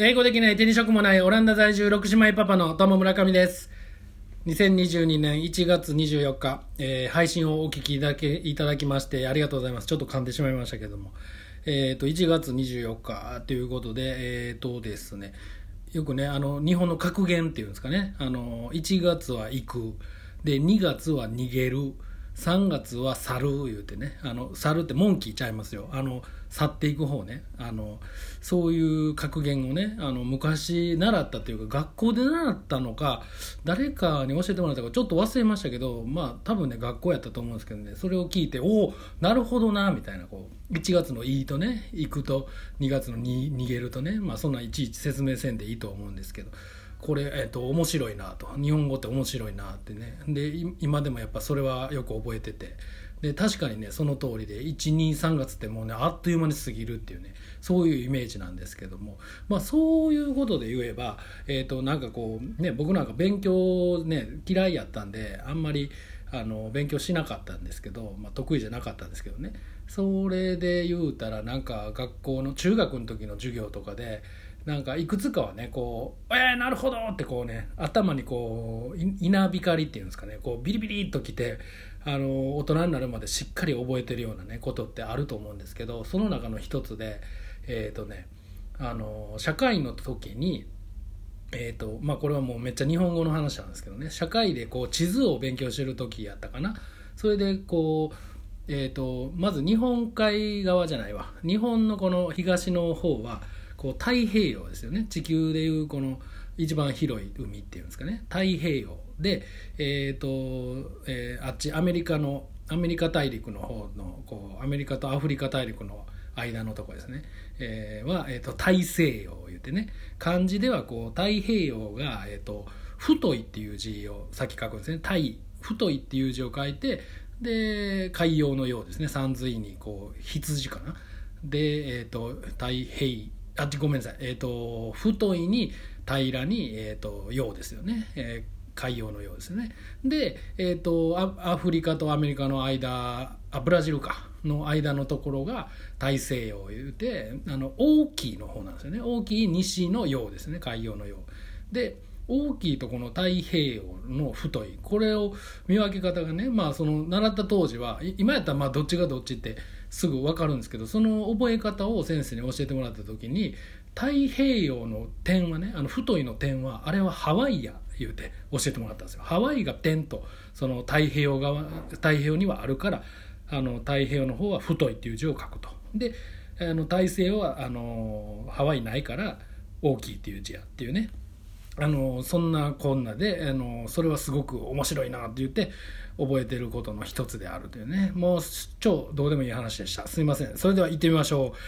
英語できない手に職もないオランダ在住6姉妹パパの友村上です。2022年1月24日、えー、配信をお聞きいただきいただきましてありがとうございます。ちょっと噛んでしまいましたけども。えっ、ー、と、1月24日ということで、えっ、ー、とですね、よくね、あの、日本の格言っていうんですかね、あの、1月は行く、で、2月は逃げる、3月は猿言うてね。あの猿ってモンキーちゃいますよ。あの去っていく方ねあのそういう格言をねあの昔習ったというか学校で習ったのか誰かに教えてもらったかちょっと忘れましたけどまあ多分ね学校やったと思うんですけどねそれを聞いておおなるほどなみたいなこう1月の「いい」とね「行く」と2月の「逃げる」とねまあそんないちいち説明せんでいいと思うんですけど。これ、えーと、面白いなと日本語って面白いなってねで今でもやっぱそれはよく覚えててで確かにねその通りで123月ってもうねあっという間に過ぎるっていうねそういうイメージなんですけどもまあそういうことで言えばえっ、ー、となんかこうね僕なんか勉強ね嫌いやったんであんまりあの勉強しなかったんですけど、まあ、得意じゃなかったんですけどねそれで言うたらなんか学校の中学の時の授業とかでなんかいくつかはねこう「えー、なるほど!」ってこうね頭にこう稲光っていうんですかねこうビリビリっときてあの大人になるまでしっかり覚えてるようなねことってあると思うんですけどその中の一つでえっ、ー、とねあの社会の時にえーとまあ、これはもうめっちゃ日本語の話なんですけどね社会でこう地図を勉強してる時やったかな。それでこう、えーとまず日本海側じゃないわ。日本のこの東の方はこう太平洋ですよね。地球でいうこの一番広い海っていうんですかね。太平洋。で、えーとえー、あっちアメリカのアメリカ大陸の方のこうアメリカとアフリカ大陸の間のとこですね、えー、は、えーと、大西洋を言ってね。漢字ではこう太平洋が、えーと、太いっていう字を先書くんですね。太い太いっていう字を書いてで海洋のようですね。三髄にこう羊かな。で、えーと太平あごめんなさい、えーと、太いに平らに、えーと、洋ですよね、えー、海洋のようですね。で、えーと、アフリカとアメリカの間あブラジルかの間のところが大西洋を言うてあの大きいの方なんですよね。大きい西の洋ですね。海洋の洋。で大きいとこの太平洋の太いこれを見分け方がねまあその習った当時は今やったらまあどっちがどっちってすぐ分かるんですけどその覚え方を先生に教えてもらった時に太平洋の点はねあの太いの点はあれはハワイや言うて教えてもらったんですよ。ハワイが点とその太平洋側太平洋にはあるからあの太平洋の方は太いっていう字を書くと。であの大西洋はあのハワイないから大きいっていう字やっていうね。あのそんなこんなであのそれはすごく面白いなって言って覚えてることの一つであるというね。もう超どうでもいい話でした。すいません。それでは行ってみましょう。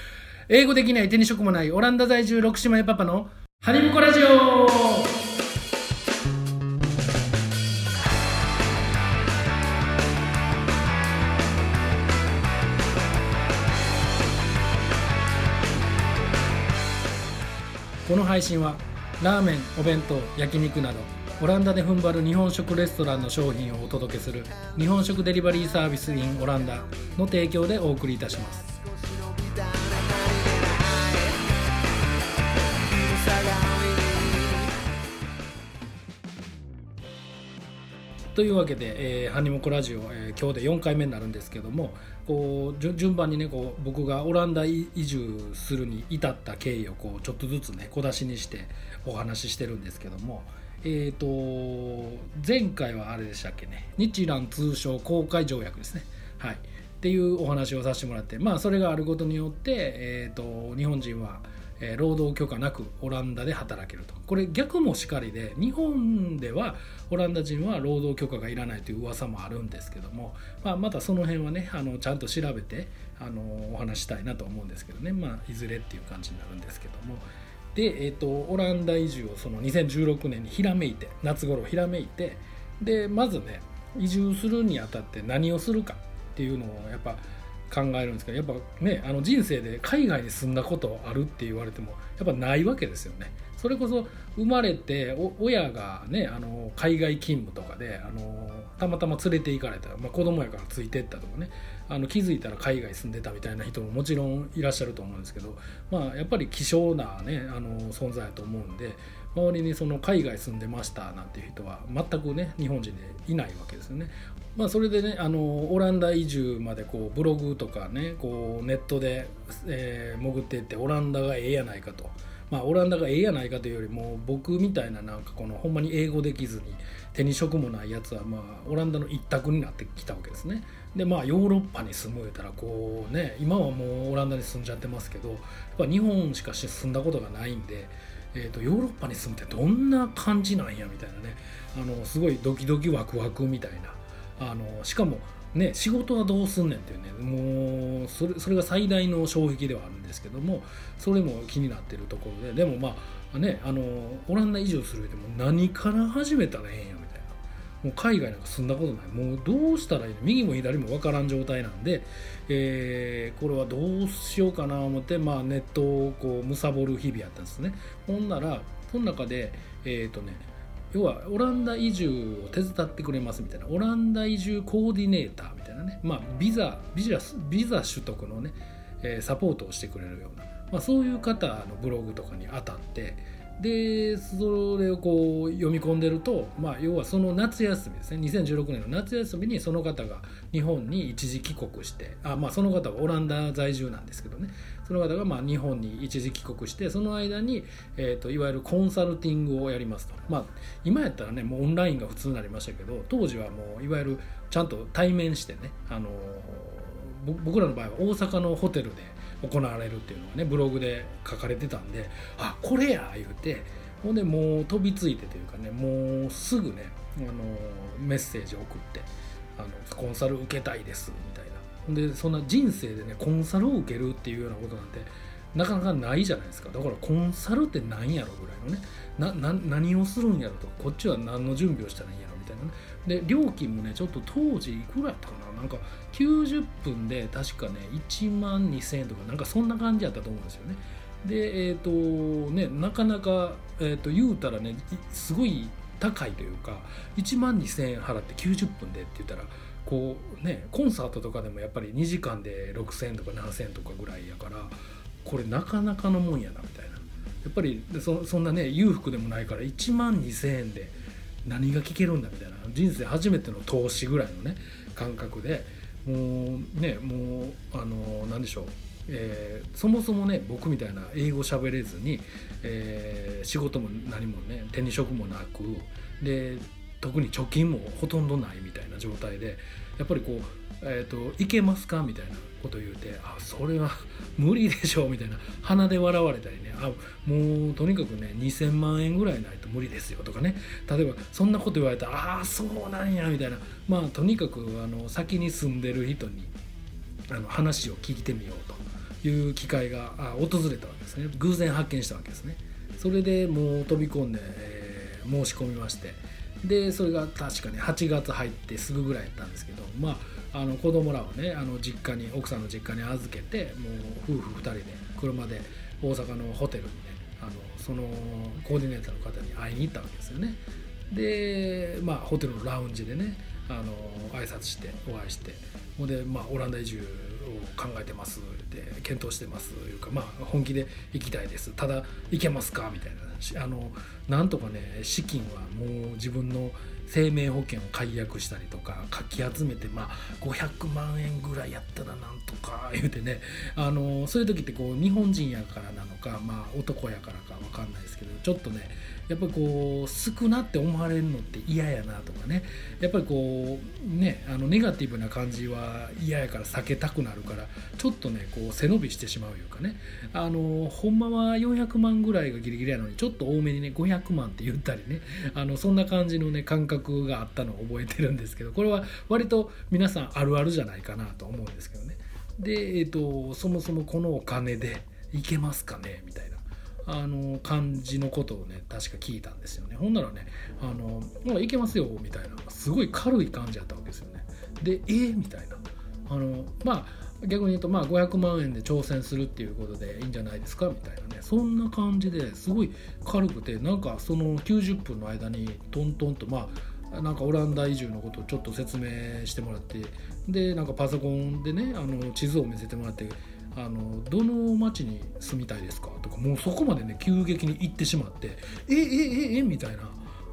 英語できない手に職もないオランダ在住6姉妹パパのハニムコラジオ。配信はラーメンお弁当焼肉などオランダで踏ん張る日本食レストランの商品をお届けする日本食デリバリーサービス in オランダの提供でお送りいたします。というわけで、えー、ハニモコラジオ、えー、今日で4回目になるんですけどもこう順番にねこう僕がオランダ移住するに至った経緯をこうちょっとずつね小出しにしてお話ししてるんですけども、えーと、前回はあれでしたっけね日蘭通商公開条約ですね。はいっていうお話をさせてもらってまあそれがあることによって、えーと日本人はえ労働許可なくオランダで働けると。これ逆もしかりで日本ではオランダ人は労働許可がいらないという噂もあるんですけども、まあ、またその辺はねあのちゃんと調べてあのお話したいなと思うんですけどね、まあ、いずれっていう感じになるんですけども。で、えーと、オランダ移住をその2016年にひらめいて夏頃ひらめいてでまずね移住するにあたって何をするかっていうのをやっぱ考えるんですけどやっぱねあの人生で海外に住んだことあるって言われてもやっぱないわけですよねそれこそ生まれて親がねあの海外勤務とかであのたまたま連れて行かれた、まあ、子供やからついてったとかねあの気づいたら海外住んでたみたいな人ももちろんいらっしゃると思うんですけど、まあ、やっぱり希少な、ね、あの存在だと思うんで周りにその海外住んでましたなんていう人は全くね日本人でいないわけですよね。まあ、それでねあのオランダ移住までこうブログとかねこうネットで、えー、潜っていってオランダがええやないかと。まあ、オランダがええやないかというよりも僕みたいななんかこのほんまに英語できずに手に職もないやつはまあオランダの一択になってきたわけですね。でまあヨーロッパに住む言うたらこうね今はもうオランダに住んじゃってますけどやっぱ日本しか住んだことがないんで。えーと、ヨーロッパに住むってどんな感じなんやみたいなねあのすごいドキドキワクワクみたいなあのしかもね仕事はどうすんねんっていうねもうそれそれが最大の障壁ではあるんですけどもそれも気になってるところででもまあねあのオランダ移住するでも何から始めたらええんやもう海外なんか住んだことない。もうどうしたらいいの？右も左も分からん状態なんで、えー、これはどうしようかな思って、まあ、ネットをこう貪る日々やったんですね。ほんならその中でえっ、ー、とね要はオランダ移住を手伝ってくれますみたいなオランダ移住コーディネーターみたいなね、まあ、ビザビザビザ取得のね、え、サポートをしてくれるような、まあ、そういう方のブログとかに当たってでそれをこう読み込んでると、まあ、要はその夏休みですね。2016年の夏休みにその方が日本に一時帰国してあ、まあ、その方はオランダ在住なんですけどね。その方がまあ日本に一時帰国してその間に、えーと、いわゆるコンサルティングをやりますと、まあ、今やったらねもうオンラインが普通になりましたけど当時はもういわゆるちゃんと対面してね、あの僕らの場合は大阪のホテルで行われるっていうのがねブログで書かれてたんであこれや言うてほんでもう飛びついてというかねもうすぐねあのメッセージ送ってあのコンサル受けたいですみたいな。ほんでそんな人生でねコンサルを受けるっていうようなことなんてなかなかないじゃないですか。だからコンサルって何やろぐらいのね。何をするんやろと。こっちは何の準備をしたらいいんやろみたいなね。で料金もねちょっと当時いくらやったかな。なんか90分で確かね1万2000円とかなんかそんな感じやったと思うんですよね。でえっ、ー、とねなかなか、えー、と言うたらねすごい高いというか1万2000円払って90分でって言ったらこうねコンサートとかでもやっぱり2時間で6000円とか7000円とかぐらいやからこれなかなかのもんやなみたいな。やっぱりそそんなね裕福でもないから1万2000円で何が聞けるんだみたいな。人生初めての投資ぐらいのね感覚でもうねもうあの何でしょう。えー、そもそもね僕みたいな英語喋れずに、えー、仕事も何もね手に職もなくで特に貯金もほとんどないみたいな状態でやっぱりこうえーと、いけますか？みたいなこと言うてあそれは 無理でしょうみたいな鼻で笑われたりねあもうとにかくね2000万円ぐらいないと無理ですよとかね。例えばそんなこと言われたらああそうなんやみたいな。まあとにかくあの先に住んでる人にあの話を聞いてみようという機会が訪れたわけですね。偶然発見したわけですね。それでもう飛び込んで、えー、申し込みまして。でそれが確かに8月入ってすぐぐらいやったんですけどまああの子供らをねあの実家に奥さんの実家に預けてもう夫婦2人で車で大阪のホテルにねあのそのコーディネーターの方に会いに行ったわけですよね。でまあホテルのラウンジでねあの挨拶してお会いしてほんで、まあ、オランダ移住を考えてますって検討してますというか、まあ、本気で行きたいです。ただ行けますか？みたいな。あのなんとかね資金はもう自分の生命保険を解約したりとかかき集めて、まあ、500万円ぐらいやったらなんとか言うてね。あのそういう時ってこう日本人やからなのか、まあ、男やからか分かんないですけどちょっとねやっぱりこう少なって思われるのって嫌やなとかね。やっぱりこうねあのネガティブな感じは嫌やから避けたくなるからちょっとねこう背伸びしてしまういうかね。あのほんまは400万ぐらいがギリギリやのにちょっと多めにね500万って言ったりね。あのそんな感じのね感覚があったのを覚えてるんですけどこれは割と皆さんあるあるじゃないかなと思うんですけどね。で、えーと、そもそもこのお金でいけますかね？みたいな。あの感じのことをね確か聞いたんですよね。ほんならね「あのまあ、いけますよ」みたいなすごい軽い感じやったわけですよね。で「えー、みたいな。あのまあ逆に言うとまあ500万円で挑戦するっていうことでいいんじゃないですか？みたいなね。そんな感じですごい軽くてなんかその90分の間にトントンとまあなんかオランダ移住のことをちょっと説明してもらってでなんかパソコンでねあの地図を見せてもらってあのどの町に住みたいですか？とかもうそこまでね急激に行ってしまってええええみたいな。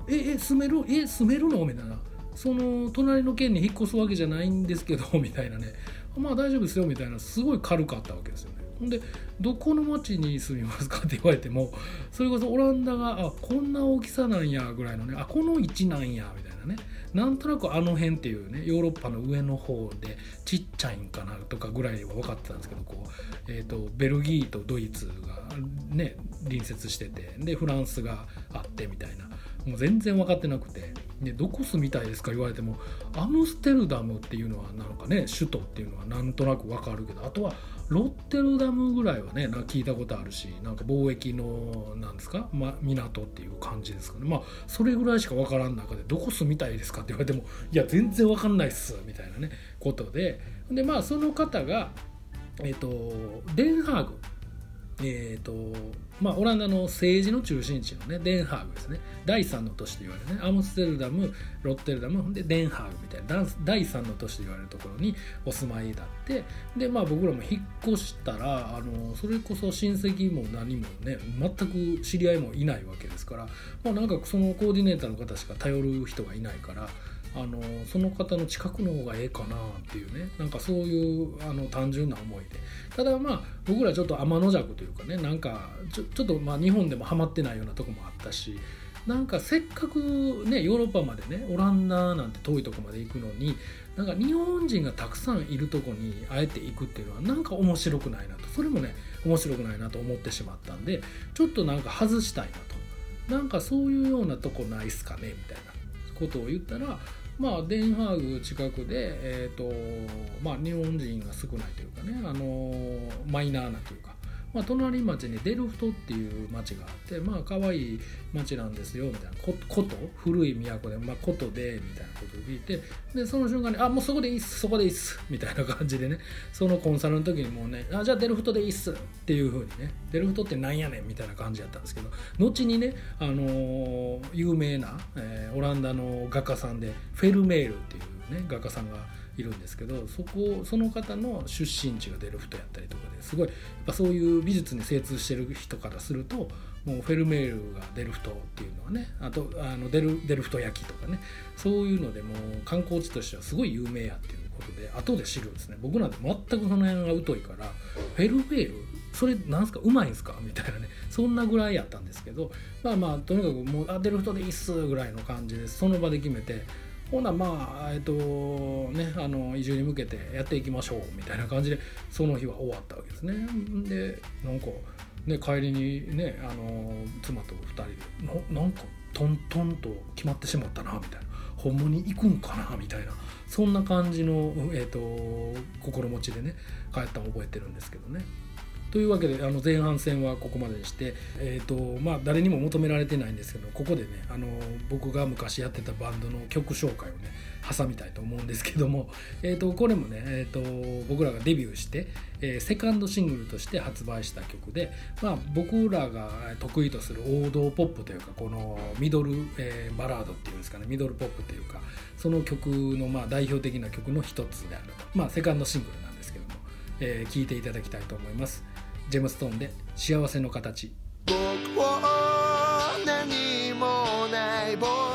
ええ住める？え住めるの？みたいな。その隣の県に引っ越すわけじゃないんですけどみたいなね。まあ大丈夫ですよみたいな。すごい軽かったわけですよね。ほんでどこの町に住みますかって言われてもそれこそオランダがあこんな大きさなんやぐらいのねあこの位置なんやみたいなね。なんとなくあの辺っていうねヨーロッパの上の方でちっちゃいんかなとかぐらいは分かってたんですけどこう、えーと、ベルギーとドイツがね隣接しててでフランスがあってみたいな。もう全然分かってなくて。でどこ住みたいですか言われてもアムステルダムっていうのはなんかね首都っていうのはなんとなく分かるけどあとはロッテルダムぐらいはねなんか聞いたことあるしなんか貿易のなんですか、ま、港っていう感じですかね。まあそれぐらいしか分からん中でどこ住みたいですかって言われてもいや全然分かんないっすみたいなねことで。でまあその方がえっ、ー、とデンハーグえーとまあ、オランダの政治の中心地の、ね、デンハーグですね。第3の都市と言われるね。アムステルダムロッテルダムでデンハーグみたいな。第3の都市と言われるところにお住まいだって。で、まあ、僕らも引っ越したらあのそれこそ親戚も何もね全く知り合いもいないわけですから、まあ、なんかそのコーディネーターの方しか頼る人がいないからあのその方の近くの方がええかなっていうね。なんかそういうあの単純な思いで。ただまあ僕らちょっと天の弱というかねなんかちょちょっとまあ日本でもハマってないようなとこもあったしなんかせっかくねヨーロッパまでねオランダなんて遠いとこまで行くのになんか日本人がたくさんいるとこにあえて行くっていうのはなんか面白くないなと。それもね面白くないなと思ってしまったんでちょっとなんか外したいなと。なんかそういうようなとこないっすかねみたいな。ことを言ったらまあ、デンハーグ近くで、えーとまあ、日本人が少ないというかね、あのマイナーなというか、まあ、隣町にデルフトっていう町があってまあ可愛い町なんですよみたいな。こと古い都で、まあ、ことでみたいなことを聞いてでその瞬間に「あもうそこでいいっすそこでいいっす」みたいな感じでねそのコンサルの時にもうね「あじゃあデルフトでいいっす」っていう風にね「デルフトってなんやねん」みたいな感じやったんですけど後にね、あのー、有名な、えー、オランダの画家さんでフェルメールっていうね画家さんがいるんですけどそこその方の出身地がデルフトやったりとかですごいやっぱそういう美術に精通してる人からするともうフェルメールがデルフトっていうのはねあとあのデルデルフト焼きとかねそういうのでもう観光地としてはすごい有名やっていうことで後で知るんですね。僕なんて全くその辺が疎いからフェルメールそれなんすかうまいんすか？みたいなねそんなぐらいやったんですけどまあまあとにかくもうあデルフトでいいっすぐらいの感じでその場で決めてほなまあえっとねあの移住に向けてやっていきましょうみたいな感じでその日は終わったわけですね。でなんかね帰りにねあの妻と2人でなんかトントンと決まってしまったなみたいな。ほんまに行くんかなみたいな。そんな感じの、えーと心持ちでね帰ったの覚えてるんですけどね。というわけであの前半戦はここまでして、えーとまあ、誰にも求められてないんですけどここでねあの僕が昔やってたバンドの曲紹介をね挟みたいと思うんですけども、えーと、これもね、えーと、僕らがデビューして、えー、セカンドシングルとして発売した曲で、まあ、僕らが得意とする王道ポップというかこのミドル、えー、バラードっていうんですかねミドルポップというかその曲のまあ代表的な曲の一つであると、まあ、セカンドシングルなんですけども、えー、いていただきたいと思います。ジェムストーンで幸せの形。僕は何もない僕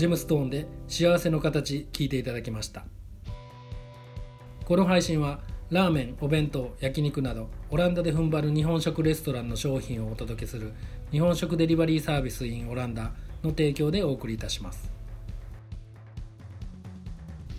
ジェムストーンで幸せの形聞いていただきました。この配信はラーメンお弁当焼肉などオランダで踏ん張る日本食レストランの商品をお届けする日本食デリバリーサービス in オランダの提供でお送りいたします。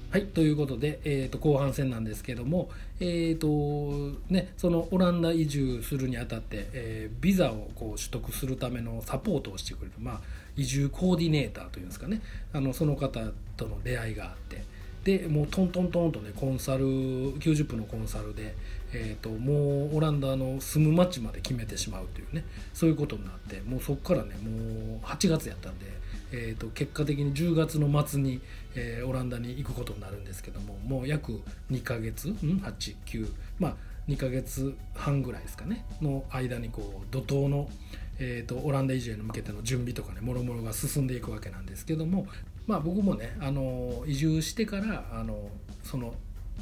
はいということで、えーと、後半戦なんですけども、えーとね、そのオランダ移住するにあたって、えー、ビザをこう取得するためのサポートをしてくれる、まあ、移住コーディネーターというんですかね。あのその方との出会いがあって。でもうトントントンとねコンサル90分のコンサルで、えーと、もうオランダの住む町まで決めてしまうというねそういうことになってもうそこからねもう8月やったんで、えーと、結果的に10月の末に、えー、オランダに行くことになるんですけどももう約2ヶ月89まあ2ヶ月半ぐらいですかねの間にこう怒涛の、えーと、オランダ移住に向けての準備とかねもろもろが進んでいくわけなんですけどもまあ、僕もねあの移住してからあのその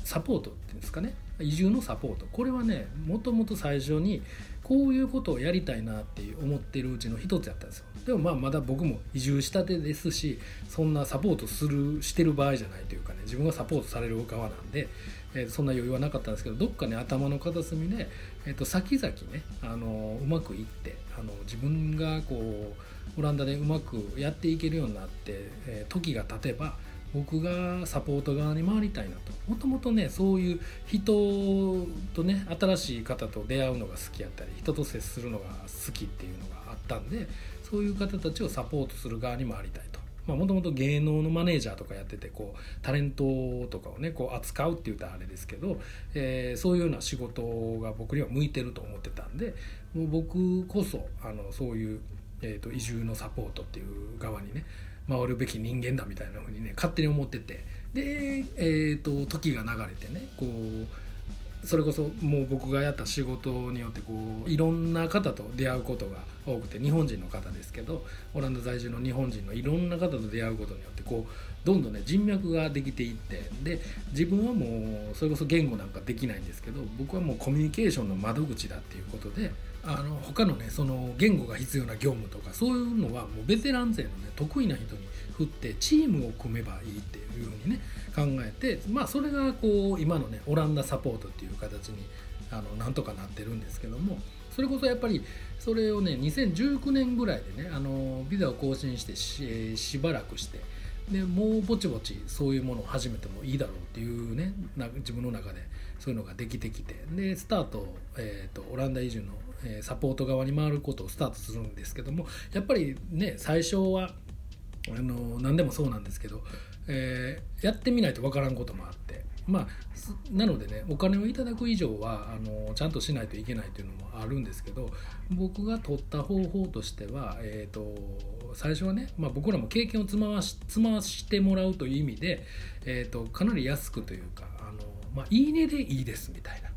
サポートっていうんですかね移住のサポート。これはねもともと最初にこういうことをやりたいなって思ってるうちの一つやったんですよ。でもまあまだ僕も移住したてですしそんなサポートするしてる場合じゃないというかね自分がサポートされる側なんで、えー、そんな余裕はなかったんですけどどっかね頭の片隅で、えー、と先々ねあのうまくいってあの自分がこうオランダでうまくやっていけるようになって、えー、時が経てば僕がサポート側に回りたいなともともとねそういう人とね新しい方と出会うのが好きやったり人と接するのが好きっていうのがあったんでそういう方たちをサポートする側に回りたいと。もともと芸能のマネージャーとかやっててこうタレントとかをねこう扱うって言うたらあれですけど、えー、そういうような仕事が僕には向いてると思ってたんでもう僕こそあのそういうえーと、移住のサポートっていう側にね回るべき人間だみたいなふうにね勝手に思ってて。で、えーと、時が流れてねこうそれこそもう僕がやった仕事によってこういろんな方と出会うことが多くて日本人の方ですけどオランダ在住の日本人のいろんな方と出会うことによってこうどんどんね人脈ができていってで自分はもうそれこそ言語なんかできないんですけど僕はもうコミュニケーションの窓口だっていうことであの他のねその言語が必要な業務とかそういうのはもうベテラン勢のね得意な人に振ってチームを組めばいいっていうふうにね考えてまあそれがこう今のねオランダサポートっていう形にあのなんとかなってるんですけどもそれこそやっぱりそれをね2019年ぐらいでねあのビザを更新してししばらくしてでもうぼちぼちそういうものを始めてもいいだろうっていうね自分の中でそういうのができてきてでスタート,、えーと、オランダ移住の、え、サポート側に回ることをスタートするんですけどもやっぱりね最初はあの何でもそうなんですけど、えー、やってみないと分からんこともあってまあなのでねお金をいただく以上はあのちゃんとしないといけないというのもあるんですけど僕が取った方法としては、えーと、最初はね、まあ、僕らも経験を積まし積ましてもらうという意味で、えーと、かなり安くというかあの、まあ、いいねでいいですみたいな。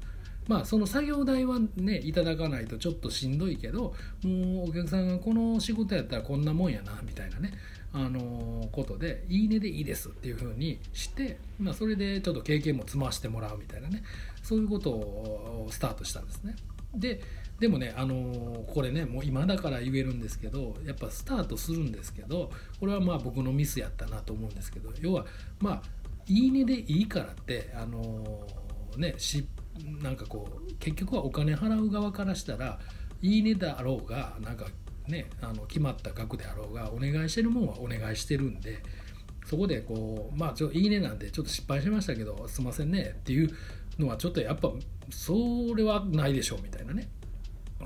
まあその作業代はねいただかないとちょっとしんどいけどもうお客さんがこの仕事やったらこんなもんやなみたいなねあのことで「いいね」でいいですっていう風にして、まあ、それでちょっと経験も積ましてもらうみたいなねそういうことをスタートしたんですね。ででもね、あのこれねもう今だから言えるんですけどやっぱスタートするんですけどこれはまあ僕のミスやったなと思うんですけど要はまあ「いいね」でいいからってあのねしなんかこう結局はお金払う側からしたら「いいね」だろうがなんかね、あの決まった額であろうがお願いしてるもんはお願いしてるんでそこでこうまあちょいいねなんでちょっと失敗しましたけどすいませんねっていうのはちょっとやっぱそれはないでしょうみたいなね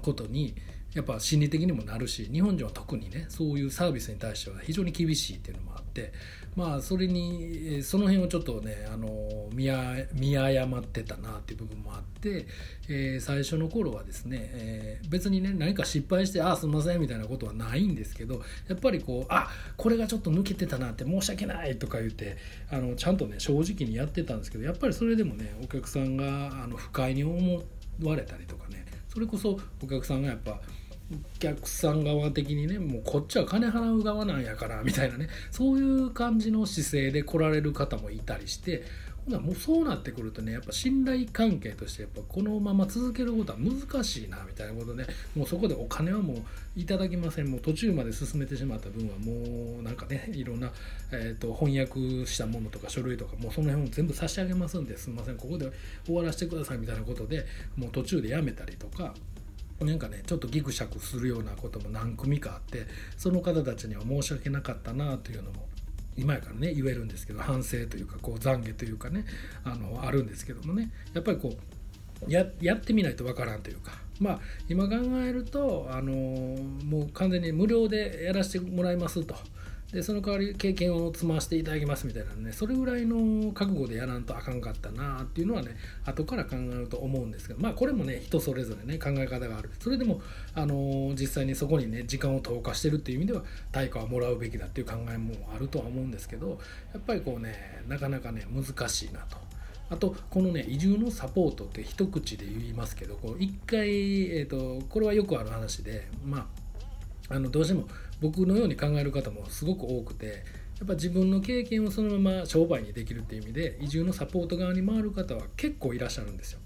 ことにやっぱ心理的にもなるし日本人は特にねそういうサービスに対しては非常に厳しいっていうのもあってまあそれにその辺をちょっとねあの見誤ってたなっていう部分もあって、えー、最初の頃はですね、えー、別にね何か失敗して「ああすみません」みたいなことはないんですけどやっぱりこう「あこれがちょっと抜けてたなって申し訳ない」とか言ってあのちゃんとね正直にやってたんですけどやっぱりそれでもねお客さんがあの不快に思われたりとかねそれこそお客さんがやっぱお客さん側的にねもうこっちは金払う側なんやからみたいなねそういう感じの姿勢で来られる方もいたりしてもうそうなってくるとねやっぱ信頼関係としてやっぱこのまま続けることは難しいなみたいなことでもうそこでお金はもういただきませんもう途中まで進めてしまった分はもうなんかねいろんな、えーと、翻訳したものとか書類とかもうその辺を全部差し上げますんですみませんここで終わらせてくださいみたいなことでもう途中でやめたりとか。なんかねちょっとギクシャクするようなことも何組かあってその方たちには申し訳なかったなというのも今やからね言えるんですけど反省というかこう懺悔というかねあのあるんですけどもねやっぱりこうややってみないとわからんというかまあ今考えるとあのもう完全に無料でやらせてもらいますと。でその代わり経験を積ませていただきますみたいなねそれぐらいの覚悟でやらんとあかんかったなっていうのはね後から考えると思うんですけどまあこれもね人それぞれね考え方があるそれでもあのー、実際にそこにね時間を投下してるっていう意味では対価はもらうべきだっていう考えもあるとは思うんですけどやっぱりこうねなかなかね難しいなと。あとこのね移住のサポートって一口で言いますけどこう一回、えーとこれはよくある話でまああのどうしても僕のように考える方もすごく多くてやっぱ自分の経験をそのまま商売にできるっていう意味で移住のサポート側に回る方は結構いらっしゃるんですよ。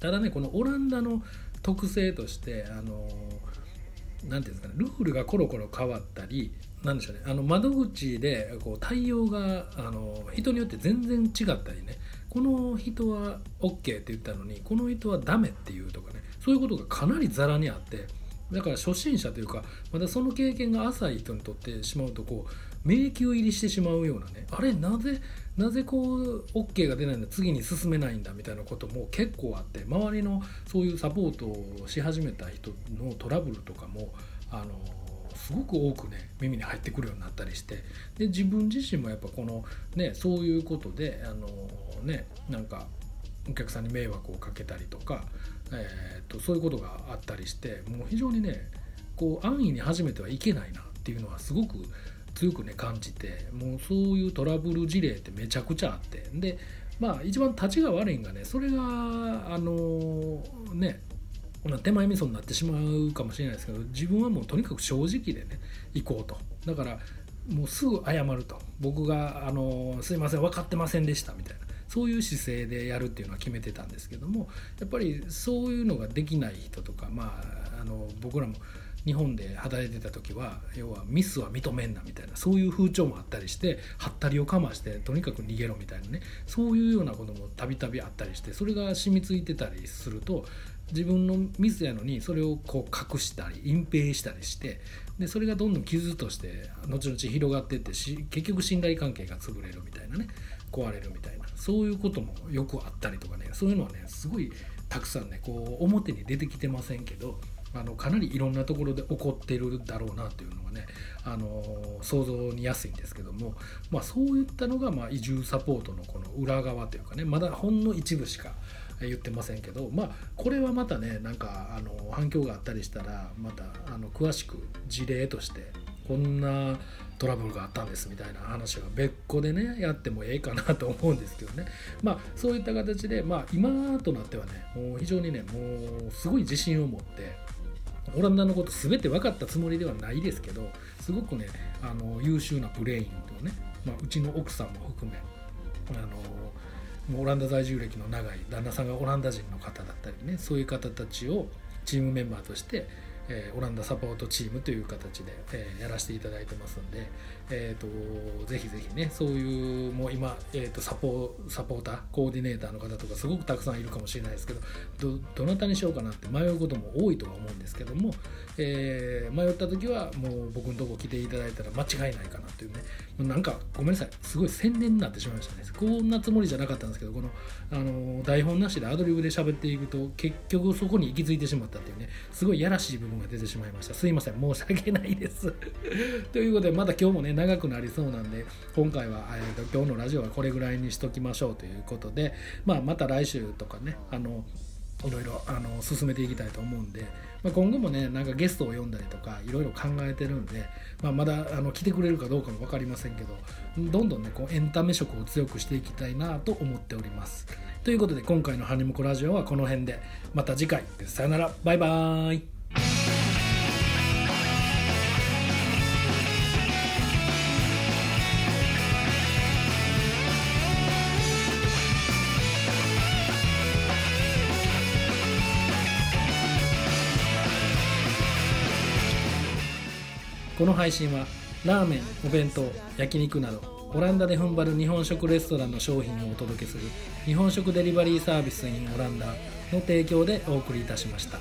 ただねこのオランダの特性としてあの何ていうんですかねルールがコロコロ変わったりなんでしょうねあの窓口でこう対応があの人によって全然違ったりねこの人は OK って言ったのにこの人はダメっていうとかねそういうことがかなりざらにあってだから初心者というかまだその経験が浅い人にとってしまうとこう迷宮入りしてしまうようなねあれなぜなぜこう OK が出ないんだ次に進めないんだみたいなことも結構あって周りのそういうサポートをし始めた人のトラブルとかもあのすごく多くね耳に入ってくるようになったりしてで自分自身もやっぱこのねそういうことであのねなんかお客さんに迷惑をかけたりとかえーと、そういうことがあったりしてもう非常にねこう安易に始めてはいけないなっていうのはすごく強くね感じてもうそういうトラブル事例ってめちゃくちゃあって。でまあ一番立ちが悪いんがねそれがあのね手前味噌になってしまうかもしれないですけど自分はもうとにかく正直でね行こうと。だからもうすぐ謝ると。僕があの「すいません分かってませんでした」みたいな。そういう姿勢でやるっていうのは決めてたんですけどもやっぱりそういうのができない人とかまああの僕らも日本で働いてた時は要はミスは認めんなみたいなそういう風潮もあったりしてはったりをかましてとにかく逃げろみたいなねそういうようなこともたびたびあったりしてそれが染みついてたりすると自分のミスやのにそれをこう隠したり隠蔽したりしてでそれがどんどん傷として後々広がっていって結局信頼関係が潰れるみたいなね壊れるみたいな。そういうこともよくあったりとかねそういうのはねすごいたくさんねこう表に出てきてませんけどあのかなりいろんなところで起こってるだろうなというのがねあの想像にやすいんですけども、まあ、そういったのが、まあ、移住サポートのこの裏側というかねまだほんの一部しか言ってませんけどまあこれはまたねなんかあの反響があったりしたらまたあの詳しく事例としてこんなトラブルがあったんですみたいな話は別個でねやってもええかなと思うんですけどね。まあそういった形でまあ今となってはねもう非常にねもうすごい自信を持ってオランダのこと全て分かったつもりではないですけどすごくねあの優秀なブレインとね、まあ、うちの奥さんも含めあのオランダ在住歴の長い旦那さんがオランダ人の方だったりねそういう方たちをチームメンバーとしてえー、オランダサポートチームという形で、えー、やらせていただいてますんで、えーと、ぜひぜひねそういうもう今、えーと、サポサポーターコーディネーターの方とかすごくたくさんいるかもしれないですけどどどなたにしようかなって迷うことも多いとは思うんですけども、えー、迷った時はもう僕のとこ来ていただいたら間違いないかなというね。もうなんかごめんなさいすごい宣伝になってしまいましたね。こんなつもりじゃなかったんですけどこのあの台本なしでアドリブで喋っていくと結局そこに行き着いてしまったっていうね。すごいやらしい部分が出てしまいました。すいません申し訳ないです。ということでまだ今日もね長くなりそうなんで今回は、えーと、今日のラジオはこれぐらいにしときましょうということで、まあ、また来週とかねあのいろいろあの進めていきたいと思うんで、まあ、今後もねなんかゲストを呼んだりとかいろいろ考えてるんで、まあ、まだあの来てくれるかどうかも分かりませんけどどんどんねこうエンタメ色を強くしていきたいなと思っております。ということで今回の「ハニムコラジオ」はこの辺で。また次回。さよなら。バイバーイ。この配信はラーメンお弁当焼肉などオランダで踏ん張る日本食レストランの商品をお届けする日本食デリバリーサービス in オランダの提供でお送りいたしました。